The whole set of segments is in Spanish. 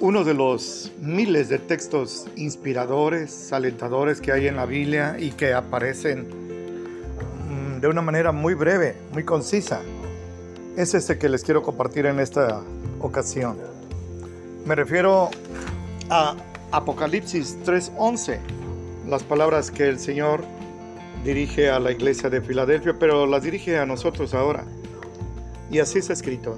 uno de los miles de textos inspiradores, alentadores que hay en la Biblia y que aparecen mm, de una manera muy breve, muy concisa. Es este que les quiero compartir en esta ocasión. Me refiero a Apocalipsis 3:11, las palabras que el Señor dirige a la iglesia de Filadelfia, pero las dirige a nosotros ahora. Y así está escrito.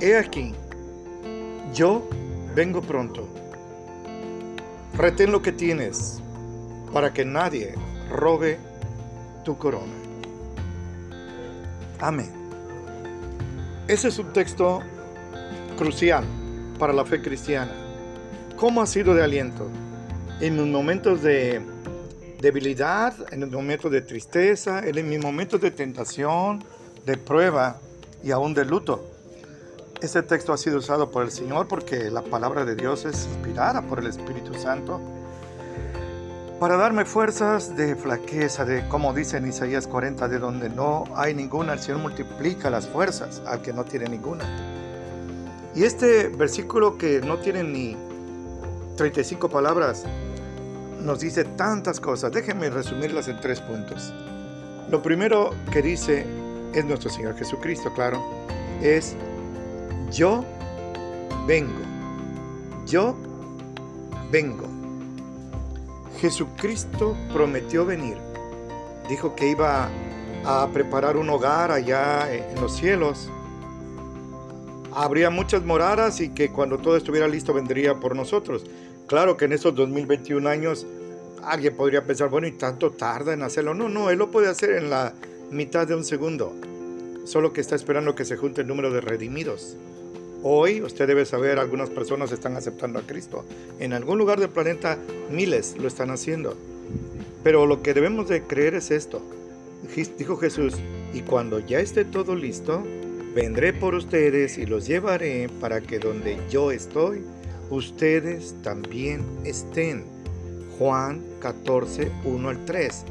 He aquí, yo vengo pronto. Retén lo que tienes para que nadie robe tu corona. Amén. Ese es un texto crucial para la fe cristiana. ¿Cómo ha sido de aliento? En los momentos de debilidad, en los momentos de tristeza, en mis momentos de tentación, de prueba y aún de luto. Este texto ha sido usado por el Señor porque la palabra de Dios es inspirada por el Espíritu Santo para darme fuerzas de flaqueza, de como dice en Isaías 40, de donde no hay ninguna, el Señor multiplica las fuerzas al que no tiene ninguna. Y este versículo que no tiene ni 35 palabras, nos dice tantas cosas. Déjenme resumirlas en tres puntos. Lo primero que dice es nuestro Señor Jesucristo, claro, es yo vengo. Yo vengo. Jesucristo prometió venir. Dijo que iba a preparar un hogar allá en los cielos. Habría muchas moradas y que cuando todo estuviera listo vendría por nosotros. Claro que en esos 2021 años alguien podría pensar, bueno, ¿y tanto tarda en hacerlo? No, no, Él lo puede hacer en la mitad de un segundo. Solo que está esperando que se junte el número de redimidos. Hoy usted debe saber, algunas personas están aceptando a Cristo. En algún lugar del planeta miles lo están haciendo. Pero lo que debemos de creer es esto. Dijo Jesús, y cuando ya esté todo listo, vendré por ustedes y los llevaré para que donde yo estoy, ustedes también estén. Juan 14, 1 al 3.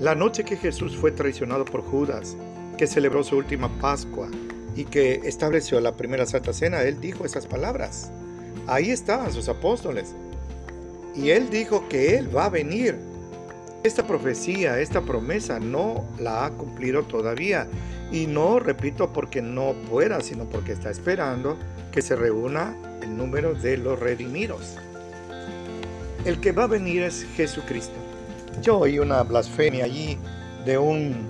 La noche que Jesús fue traicionado por Judas, que celebró su última Pascua, y que estableció la primera Santa Cena, él dijo esas palabras. Ahí estaban sus apóstoles. Y él dijo que él va a venir. Esta profecía, esta promesa no la ha cumplido todavía. Y no, repito, porque no pueda, sino porque está esperando que se reúna el número de los redimidos. El que va a venir es Jesucristo. Yo oí una blasfemia allí de un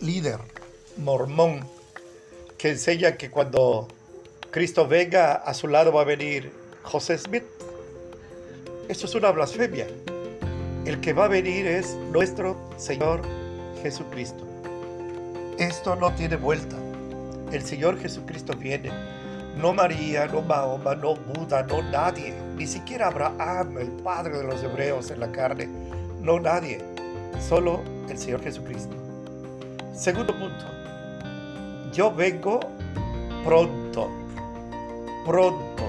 líder mormón que enseña que cuando Cristo venga a su lado va a venir José Smith. Esto es una blasfemia. El que va a venir es nuestro Señor Jesucristo. Esto no tiene vuelta. El Señor Jesucristo viene. No María, no Mahoma, no Buda, no nadie. Ni siquiera Abraham, el padre de los hebreos en la carne. No nadie. Solo el Señor Jesucristo. Segundo punto yo vengo pronto, pronto.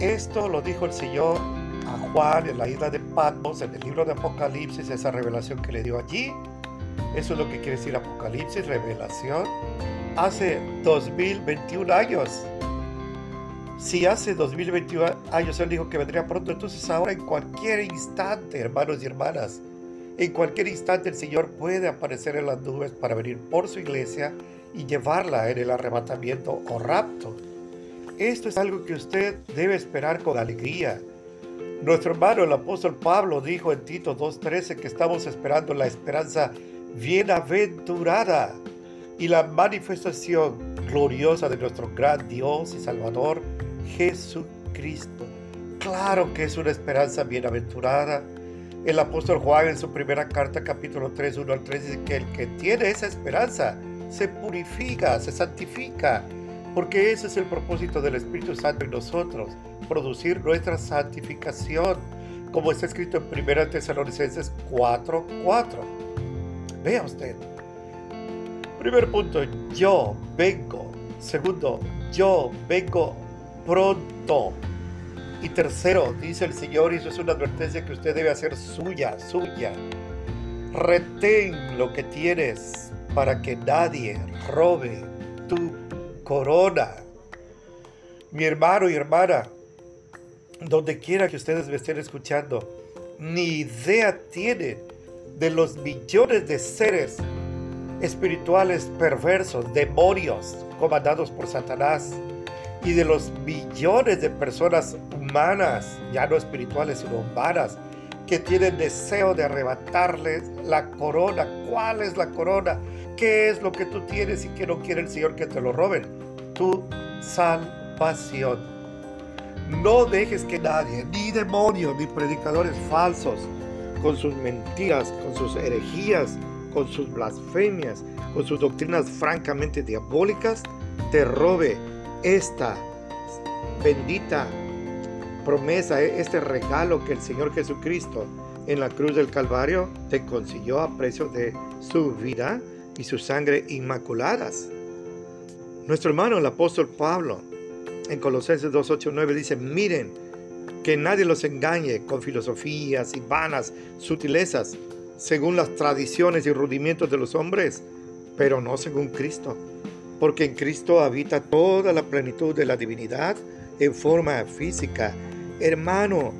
Esto lo dijo el Señor a Juan en la isla de Patmos, en el libro de Apocalipsis, esa revelación que le dio allí. Eso es lo que quiere decir Apocalipsis, revelación. Hace 2021 años. Si hace 2021 años Él dijo que vendría pronto, entonces ahora en cualquier instante, hermanos y hermanas, en cualquier instante el Señor puede aparecer en las nubes para venir por su iglesia y llevarla en el arrebatamiento o rapto. Esto es algo que usted debe esperar con alegría. Nuestro hermano el apóstol Pablo dijo en Tito 2.13 que estamos esperando la esperanza bienaventurada y la manifestación gloriosa de nuestro gran Dios y Salvador Jesucristo. Claro que es una esperanza bienaventurada. El apóstol Juan en su primera carta capítulo 3, 1 al 3 dice que el que tiene esa esperanza se purifica, se santifica, porque ese es el propósito del Espíritu Santo en nosotros, producir nuestra santificación, como está escrito en 1 Tesalonicenses 4:4. 4. Vea usted. Primer punto, yo vengo. Segundo, yo vengo pronto. Y tercero, dice el Señor, y eso es una advertencia que usted debe hacer suya, suya. Retén lo que tienes para que nadie robe tu corona. Mi hermano y hermana, donde quiera que ustedes me estén escuchando, ni idea tienen de los millones de seres espirituales perversos, demonios comandados por Satanás, y de los millones de personas humanas, ya no espirituales, sino humanas, que tienen deseo de arrebatarles la corona. ¿Cuál es la corona? ¿Qué es lo que tú tienes y que no quiere el Señor que te lo roben? Tu salvación. No dejes que nadie, ni demonios, ni predicadores falsos, con sus mentiras, con sus herejías, con sus blasfemias, con sus doctrinas francamente diabólicas, te robe esta bendita promesa, este regalo que el Señor Jesucristo en la cruz del Calvario te consiguió a precio de su vida y su sangre inmaculadas. Nuestro hermano el apóstol Pablo en Colosenses 2.8.9 dice, miren, que nadie los engañe con filosofías y vanas sutilezas, según las tradiciones y rudimientos de los hombres, pero no según Cristo porque en Cristo habita toda la plenitud de la divinidad en forma física. Hermano,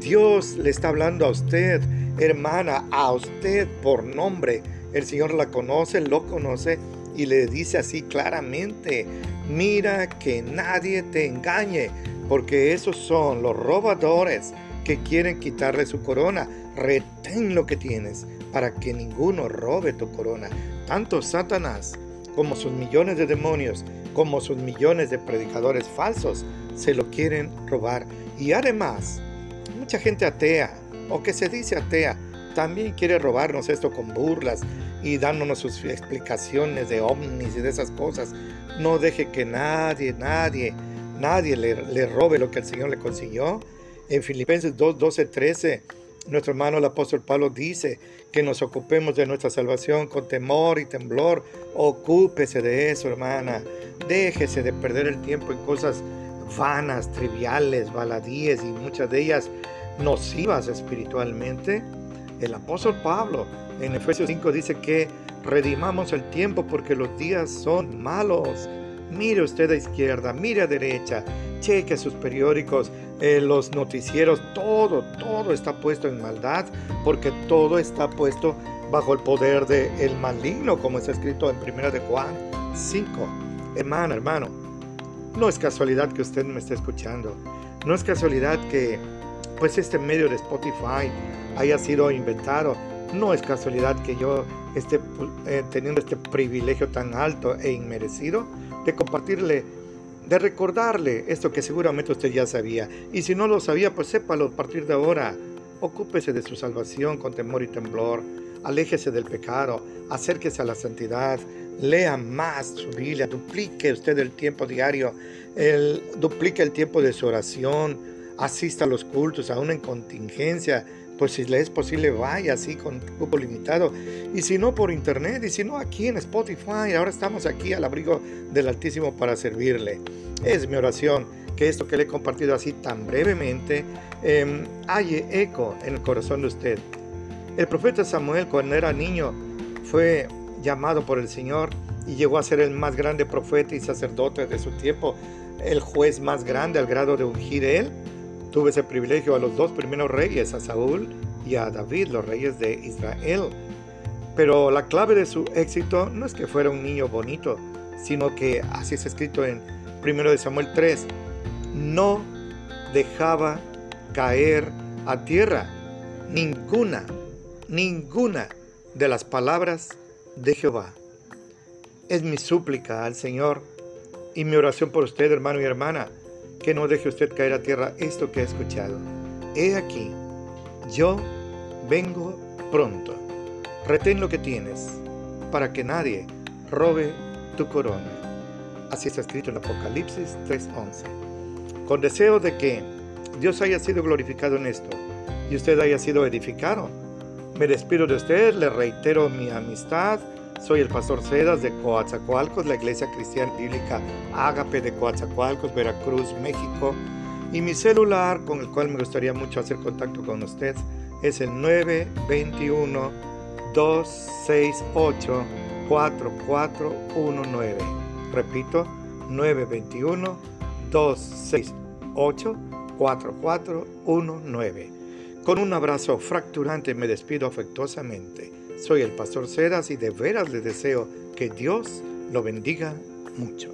Dios le está hablando a usted, hermana, a usted por nombre. El Señor la conoce, lo conoce y le dice así claramente, mira que nadie te engañe, porque esos son los robadores que quieren quitarle su corona. Retén lo que tienes para que ninguno robe tu corona. Tanto Satanás como sus millones de demonios, como sus millones de predicadores falsos, se lo quieren robar. Y además, mucha gente atea, o que se dice atea, también quiere robarnos esto con burlas y dándonos sus explicaciones de ovnis y de esas cosas. No deje que nadie, nadie, nadie le, le robe lo que el Señor le consiguió. En Filipenses 2, 12, 13 nuestro hermano el apóstol Pablo dice que nos ocupemos de nuestra salvación con temor y temblor. Ocúpese de eso, hermana. Déjese de perder el tiempo en cosas vanas, triviales, baladíes y muchas de ellas nocivas espiritualmente. El apóstol Pablo en Efesios 5 dice que redimamos el tiempo porque los días son malos. Mire usted a izquierda, mire a derecha, cheque sus periódicos, eh, los noticieros, todo, todo está puesto en maldad, porque todo está puesto bajo el poder del el maligno, como está escrito en 1 de Juan 5. Hermano, hermano, no es casualidad que usted me esté escuchando. No es casualidad que pues este medio de Spotify haya sido inventado. No es casualidad que yo esté eh, teniendo este privilegio tan alto e inmerecido de compartirle de recordarle esto que seguramente usted ya sabía. Y si no lo sabía, pues sépalo a partir de ahora. Ocúpese de su salvación con temor y temblor. Aléjese del pecado. Acérquese a la santidad. Lea más su Biblia. Duplique usted el tiempo diario. El, duplique el tiempo de su oración. Asista a los cultos, aún en contingencia pues si le es posible vaya así con cupo limitado. Y si no por internet y si no aquí en Spotify. Ahora estamos aquí al abrigo del Altísimo para servirle. Es mi oración que esto que le he compartido así tan brevemente eh, halle eco en el corazón de usted. El profeta Samuel cuando era niño fue llamado por el Señor y llegó a ser el más grande profeta y sacerdote de su tiempo el juez más grande al grado de ungir él Tuve ese privilegio a los dos primeros reyes, a Saúl y a David, los reyes de Israel. Pero la clave de su éxito no es que fuera un niño bonito, sino que, así es escrito en 1 Samuel 3, no dejaba caer a tierra ninguna, ninguna de las palabras de Jehová. Es mi súplica al Señor y mi oración por usted, hermano y hermana, que no deje usted caer a tierra esto que ha escuchado. He aquí, yo vengo pronto. Retén lo que tienes, para que nadie robe tu corona. Así está escrito en Apocalipsis 3:11. Con deseo de que Dios haya sido glorificado en esto y usted haya sido edificado, me despido de usted, le reitero mi amistad soy el pastor Cedas de Coatzacoalcos, la iglesia cristiana bíblica Ágape de Coatzacoalcos, Veracruz, México. Y mi celular con el cual me gustaría mucho hacer contacto con usted es el 921 268 4419. Repito, 921 268 4419. Con un abrazo fracturante me despido afectuosamente. Soy el pastor Ceras y de veras les deseo que Dios lo bendiga mucho.